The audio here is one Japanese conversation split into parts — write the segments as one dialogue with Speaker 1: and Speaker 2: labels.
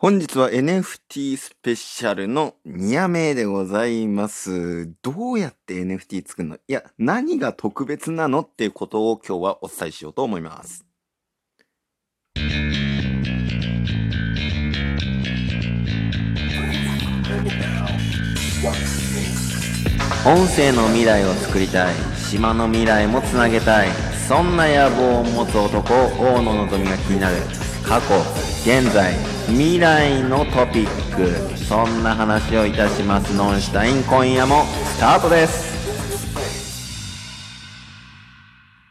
Speaker 1: 本日は NFT スペシャルの2夜目でございます。どうやって NFT 作るの？いや、何が特別なのっていうことを今日はお伝えしようと思います。音声の未来を作りたい島の未来もつなげたいそんな野望を持つ男大野のぞみが気になる過去現在未来のトピック。そんな話をいたします。ノンシュタイン今夜もスタートです。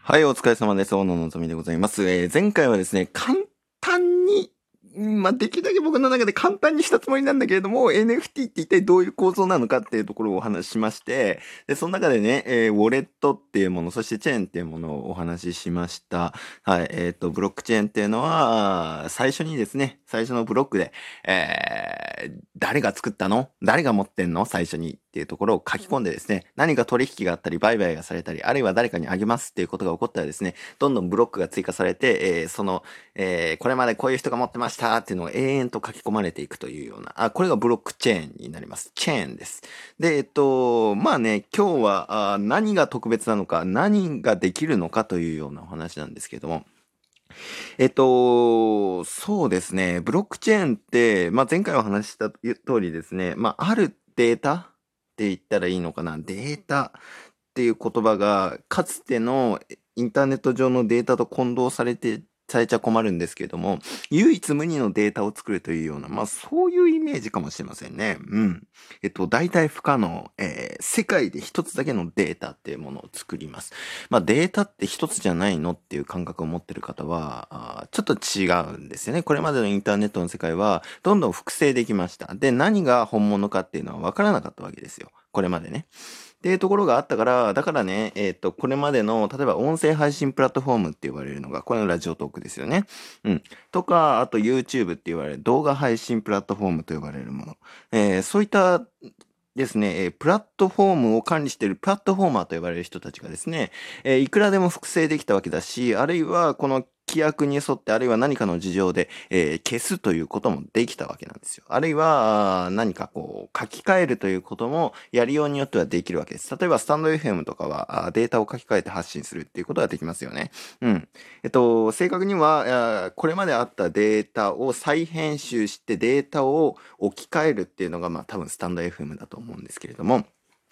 Speaker 1: はいお疲れ様です。大野のぞみでございます、えー前回はですね簡単にまあ、できるだけ僕の中で簡単にしたつもりなんだけれども、NFT って一体どういう構造なのかっていうところをお話ししまして、で、その中でね、えーウォレットっていうもの、そしてチェーンっていうものをお話ししました。はい、えっ、と、ブロックチェーンっていうのは、最初にですね、最初のブロックで、えー誰が作ったの？誰が持ってんの？最初にっていうところを書き込んでですね、何か取引があったり、売買がされたり、あるいは誰かにあげますっていうことが起こったらですね、どんどんブロックが追加されて、えーその、えーこれまでこういう人が持ってましたっていうのが永遠と書き込まれていくというような、あ、これがブロックチェーンになります。チェーンです。で、えっと、まあね、今日はあ何が特別なのか、何ができるのかというようなお話なんですけども、えっと、そうですね、ブロックチェーンって、まあ前回お話しした通りですね、まああるデータって言ったらいいのかな、データっていう言葉が、かつてのインターネット上のデータと混同されて、されちゃ困るんですけれども、唯一無二のデータを作るというような、まあそういうイメージかもしれませんね。うん。えっと、大体不可能、えー世界で一つだけのデータっていうものを作ります。まあデータって一つじゃないのっていう感覚を持ってる方は、あちょっと違うんですよね。これまでのインターネットの世界は、どんどん複製できました。で、何が本物かっていうのは分からなかったわけですよ。これまでね。っていうところがあったから、だからね、えっ、と、これまでの、例えば音声配信プラットフォームって言われるのが、これのラジオトークですよね。うん。とか、あと YouTube って言われる動画配信プラットフォームと呼ばれるもの。えーそういったですね、えープラットフォームを管理しているプラットフォーマーと呼ばれる人たちがですね、えーいくらでも複製できたわけだし、あるいはこの規約に沿って、あるいは何かの事情で、えー消すということもできたわけなんですよ。あるいは何かこう書き換えるということもやりようによってはできるわけです。例えばスタンド FM とかはデータを書き換えて発信するっていうことができますよね。うん。えっと、正確には、これまであったデータを再編集してデータを置き換えるっていうのが、まあ多分スタンド FM だと思うんですけれども、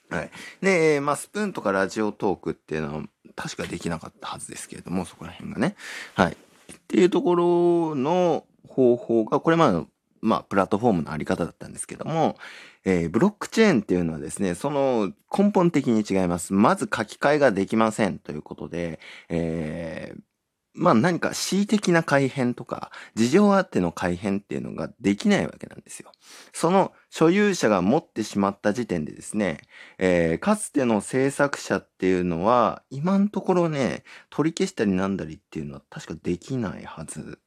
Speaker 1: はい。で、えまあ、スプーンとかラジオトークっていうのは確かできなかったはずですけれども、そこら辺がね。はい。っていうところの方法が、これまでの、まあ、プラットフォームのあり方だったんですけども、えーブロックチェーンっていうのはですね、その根本的に違います。まず書き換えができませんということで、えーまあ何か恣意的な改変とか、事情あっての改変っていうのができないわけなんですよ。その所有者が持ってしまった時点でですね、えーかつての制作者っていうのは、今のところね、取り消したりなんだりっていうのは確かできないはず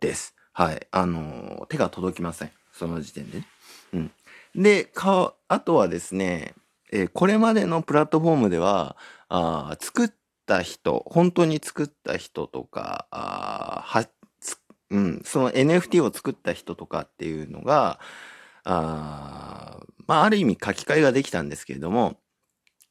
Speaker 1: です。はい。あのー手が届きません。その時点で。うん。で、か、あとはですね、えーこれまでのプラットフォームでは、あ作った人、本当に作った人とか、あは、うん、その NFT を作った人とかっていうのが、あまあ、ある意味書き換えができたんですけれども、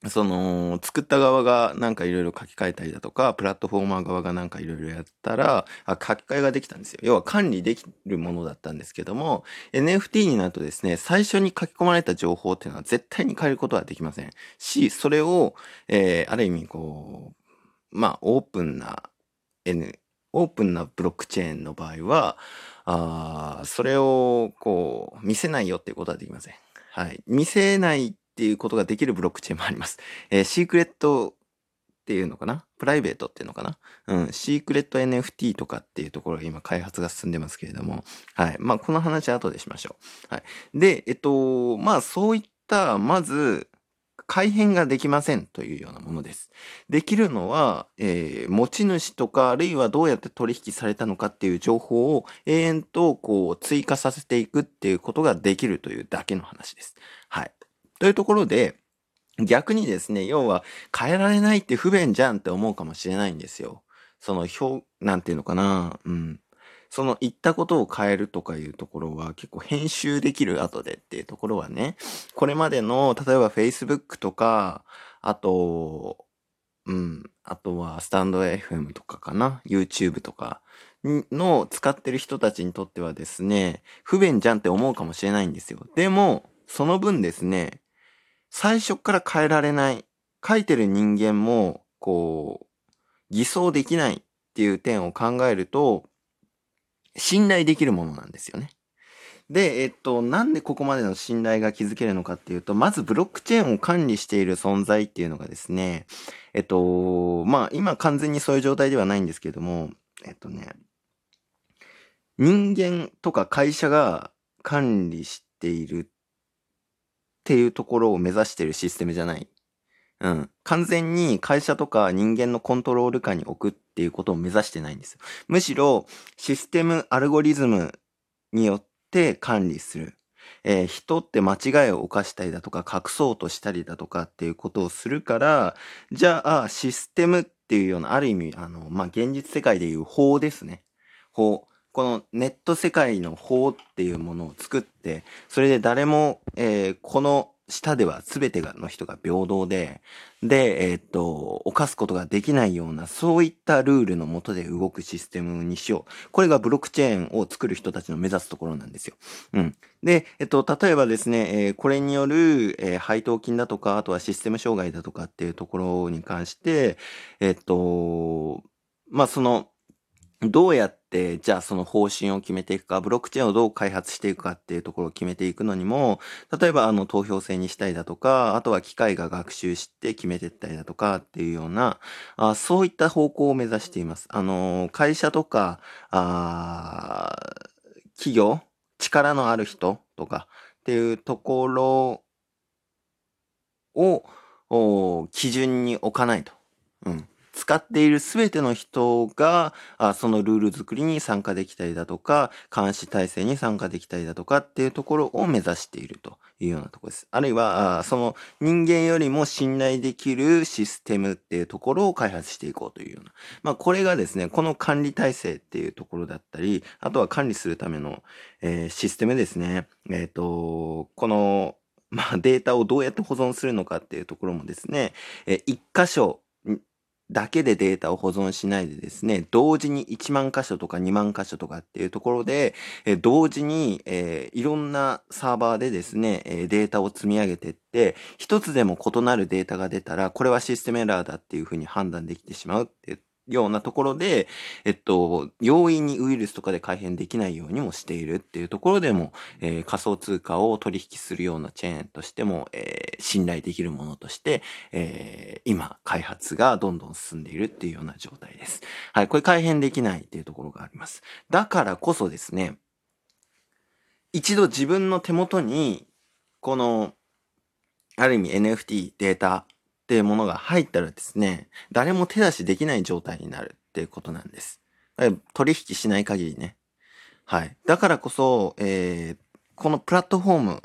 Speaker 1: その、作った側がなんかいろいろ書き換えたりだとか、プラットフォーマー側がなんかいろいろやったら、あ書き換えができたんですよ。要は管理できるものだったんですけども、NFT になるとですね、最初に書き込まれた情報っていうのは絶対に変えることはできません。し、それを、えーある意味こう、まあ、オープンな N、オープンなブロックチェーンの場合は、あそれをこう見せないよっていうことはできません。はい。見せないっていうことができるブロックチェーンもあります。えーシークレットっていうのかな？プライベートっていうのかな？うん。シークレット NFT とかっていうところが今開発が進んでますけれども。はい。まあ、この話は後でしましょう。はい。で、えっと、まあ、そういった、まず、改変ができませんというようなものです。できるのは、えー持ち主とか、あるいはどうやって取引されたのかっていう情報を永遠とこう追加させていくっていうことができるというだけの話です。はい。というところで、逆にですね、要は変えられないって不便じゃんって思うかもしれないんですよ。その表、なんていうのかな、うん。その言ったことを変えるとかいうところは結構編集できる後でっていうところはね、これまでの、例えば Facebook とか、あと、うん、あとはスタンド FM とかかな、YouTube とかの使ってる人たちにとってはですね、不便じゃんって思うかもしれないんですよ。でも、その分ですね、最初から変えられない、書いてる人間も、こう、偽装できないっていう点を考えると、信頼できるものなんですよね。で、えっと、なんでここまでの信頼が築けるのかっていうと、まずブロックチェーンを管理している存在っていうのがですね、えっと、まあ、今完全にそういう状態ではないんですけれども、えっとね、人間とか会社が管理しているっていうところを目指しているシステムじゃない。うん。完全に会社とか人間のコントロール下に置くっていうことを目指してないんですよ。むしろ、システム、アルゴリズムによって管理する。えー、人って間違いを犯したりだとか、隠そうとしたりだとかっていうことをするから、じゃあ、システムっていうような、ある意味、あの、まあ、現実世界でいう法ですね。法。このネット世界の法っていうものを作って、それで誰も、えー、この下では全てがの人が平等で、で、えー、っと、犯すことができないような、そういったルールのもとで動くシステムにしよう。これがブロックチェーンを作る人たちの目指すところなんですよ。うん。で、えっと、例えばですね、えー、これによる、えー、配当金だとか、あとはシステム障害だとかっていうところに関して、えっと、まあ、その、どうやって、じゃあその方針を決めていくか、ブロックチェーンをどう開発していくかっていうところを決めていくのにも、例えばあの投票制にしたいだとか、あとは機械が学習して決めていったりだとかっていうような、あそういった方向を目指しています。あの、会社とか、あ企業、力のある人とかっていうところを基準に置かないと。うん。使っているすべての人が、あそのルール作りに参加できたりだとか、監視体制に参加できたりだとかっていうところを目指しているというようなところです。あるいは、あその人間よりも信頼できるシステムっていうところを開発していこうというような。まあ、これがですね、この管理体制っていうところだったり、あとは管理するための、えー、システムですね。えっ、ー、と、この、まあ、データをどうやって保存するのかっていうところもですね、えー、一箇所だけでデータを保存しないでですね、同時に1万箇所とか2万箇所とかっていうところで、え同時に、えー、いろんなサーバーでですね、えデータを積み上げてって、一つでも異なるデータが出たら、これはシステムエラーだっていうふうに判断できてしまうってようなところで、えっと、容易にウイルスとかで改変できないようにもしているっていうところでも、えー、仮想通貨を取引するようなチェーンとしても、えー、信頼できるものとして、えー、今、開発がどんどん進んでいるっていうような状態です。はい、これ改変できないっていうところがあります。だからこそですね、一度自分の手元に、この、ある意味 NFT データっていうものが入ったらですね、誰も手出しできない状態になるっていうことなんです。取引しない限りね。はい。だからこそ、えー、このプラットフォーム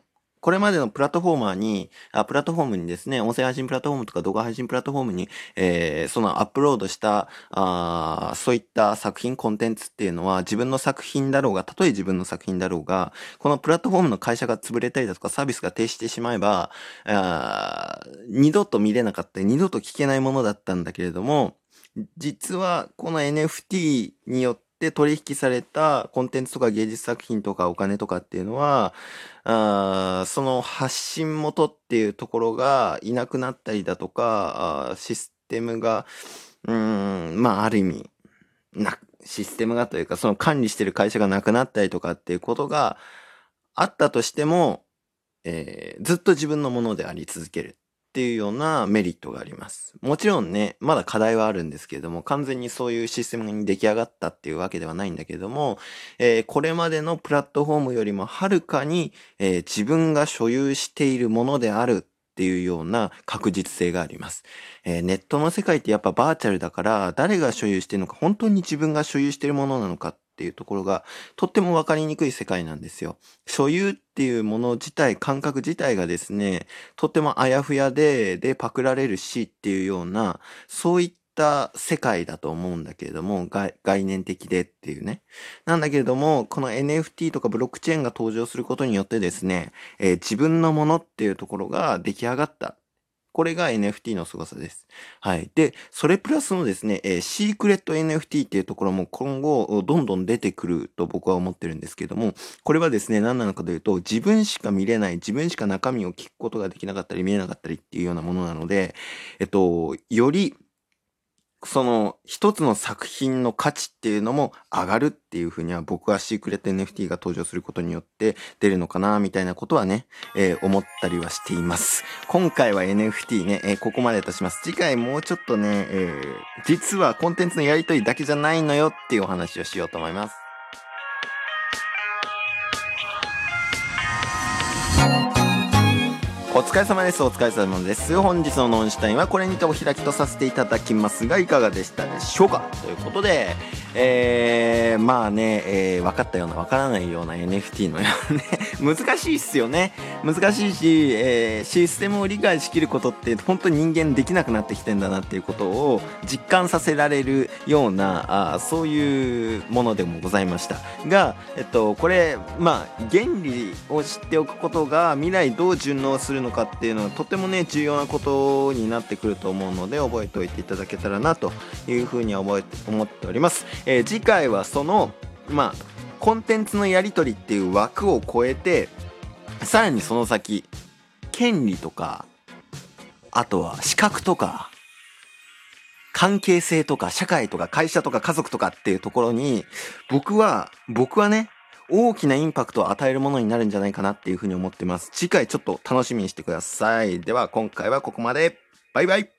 Speaker 1: これまでのプラットフォーマーに、あプラットフォームにですね、音声配信プラットフォームとか動画配信プラットフォームに、えー、そのアップロードした、あそういった作品、コンテンツっていうのは自分の作品だろうが、たとえ自分の作品だろうが、このプラットフォームの会社が潰れたりだとかサービスが停止してしまえば、あ二度と見れなかったり、二度と聞けないものだったんだけれども、実はこの NFT によってで取引されたコンテンツとか芸術作品とかお金とかっていうのは、あその発信元っていうところがいなくなったりだとか、あシステムが、うん、まあある意味、な、システムがというか、その管理してる会社がなくなったりとかっていうことがあったとしても、えー、ずっと自分のものであり続ける。っていうようなメリットがあります。もちろんね、まだ課題はあるんですけれども、完全にそういうシステムに出来上がったっていうわけではないんだけれども、えー、これまでのプラットフォームよりもはるかに、えー、自分が所有しているものであるっていうような確実性があります。えー、ネットの世界ってやっぱバーチャルだから、誰が所有してるのか、本当に自分が所有してるものなのかっっていうところがとってもわかりにくい世界なんですよ。所有っていうもの自体、感覚自体がですね、とってもあやふやで、で、パクられるしっていうような、そういった世界だと思うんだけれども、概念的でっていうね。なんだけれども、この NFT とかブロックチェーンが登場することによってですね、えー、自分のものっていうところが出来上がった。これが NFT の凄さです。はい。で、それプラスのですね、えー、シークレット NFT っていうところも今後どんどん出てくると僕は思ってるんですけども、これはですね、何なのかというと、自分しか見れない、自分しか中身を聞くことができなかったり見えなかったりっていうようなものなので、えっと、よりその一つの作品の価値っていうのも上がるっていうふうには僕はシークレット NFT が登場することによって出るのかなみたいなことはね、えー、思ったりはしています。今回は NFT ね、えー、ここまでとします。次回もうちょっとね、えー、実はコンテンツのやりとりだけじゃないのよっていうお話をしようと思います。お疲れ様です。お疲れ様です。本日のノンシュタインはこれにてお開きとさせていただきますが、いかがでしたでしょうか？ということで、えー、まあね、えー、分かったような分からないような NFT のようなね、難しいっすよね。難しいし、えー、システムを理解しきることって本当に人間できなくなってきてんだなっていうことを実感させられるような、あそういうものでもございました。が、えっと、これ、まあ、原理を知っておくことが未来どう順応するのかっていうのはとてもね重要なことになってくると思うので覚えておいていただけたらなというふうに覚えて思っております、えー、次回はそのまあコンテンツのやり取りっていう枠を超えてさらにその先権利とかあとは資格とか関係性とか社会とか会社とか家族とかっていうところに僕は僕はね大きなインパクトを与えるものになるんじゃないかなっていうふうに思ってます。次回ちょっと楽しみにしてください。では今回はここまで。バイバイ